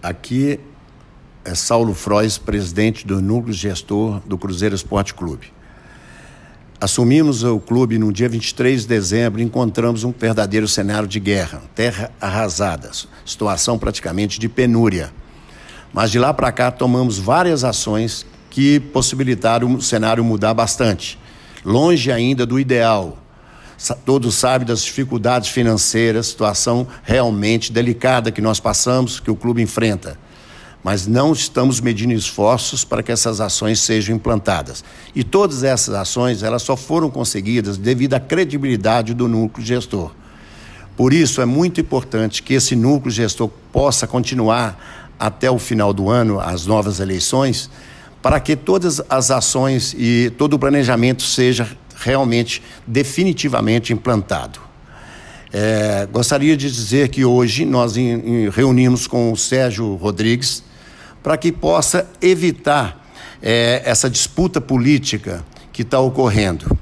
Aqui é Saulo Frois, presidente do núcleo gestor do Cruzeiro Esporte Clube. Assumimos o clube no dia 23 de dezembro e encontramos um verdadeiro cenário de guerra, terra arrasada, situação praticamente de penúria. Mas de lá para cá tomamos várias ações que possibilitaram o cenário mudar bastante. Longe ainda do ideal. Todos sabem das dificuldades financeiras, situação realmente delicada que nós passamos, que o clube enfrenta mas não estamos medindo esforços para que essas ações sejam implantadas. E todas essas ações, elas só foram conseguidas devido à credibilidade do núcleo gestor. Por isso é muito importante que esse núcleo gestor possa continuar até o final do ano, as novas eleições, para que todas as ações e todo o planejamento seja realmente definitivamente implantado. É, gostaria de dizer que hoje nós em, em, reunimos com o Sérgio Rodrigues, para que possa evitar é, essa disputa política que está ocorrendo.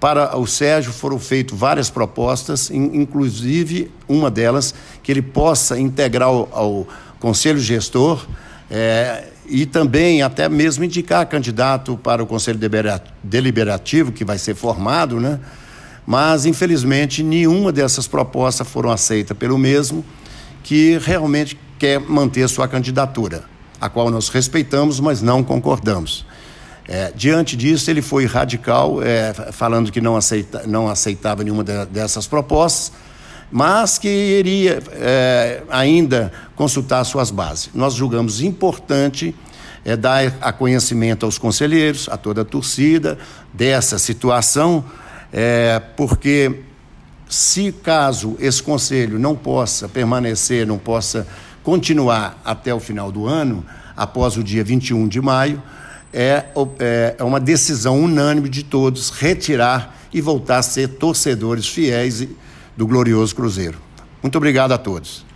Para o Sérgio foram feitas várias propostas, inclusive uma delas que ele possa integrar ao, ao Conselho Gestor é, e também até mesmo indicar candidato para o Conselho Deliberativo que vai ser formado, né? Mas infelizmente nenhuma dessas propostas foram aceitas pelo mesmo que realmente quer manter sua candidatura a qual nós respeitamos, mas não concordamos. É, diante disso, ele foi radical, é, falando que não, aceita, não aceitava nenhuma de, dessas propostas, mas que iria é, ainda consultar suas bases. Nós julgamos importante é, dar a conhecimento aos conselheiros, a toda a torcida, dessa situação, é, porque se caso esse conselho não possa permanecer, não possa continuar até o final do ano, após o dia 21 de maio, é, é, é uma decisão unânime de todos retirar e voltar a ser torcedores fiéis do glorioso Cruzeiro. Muito obrigado a todos.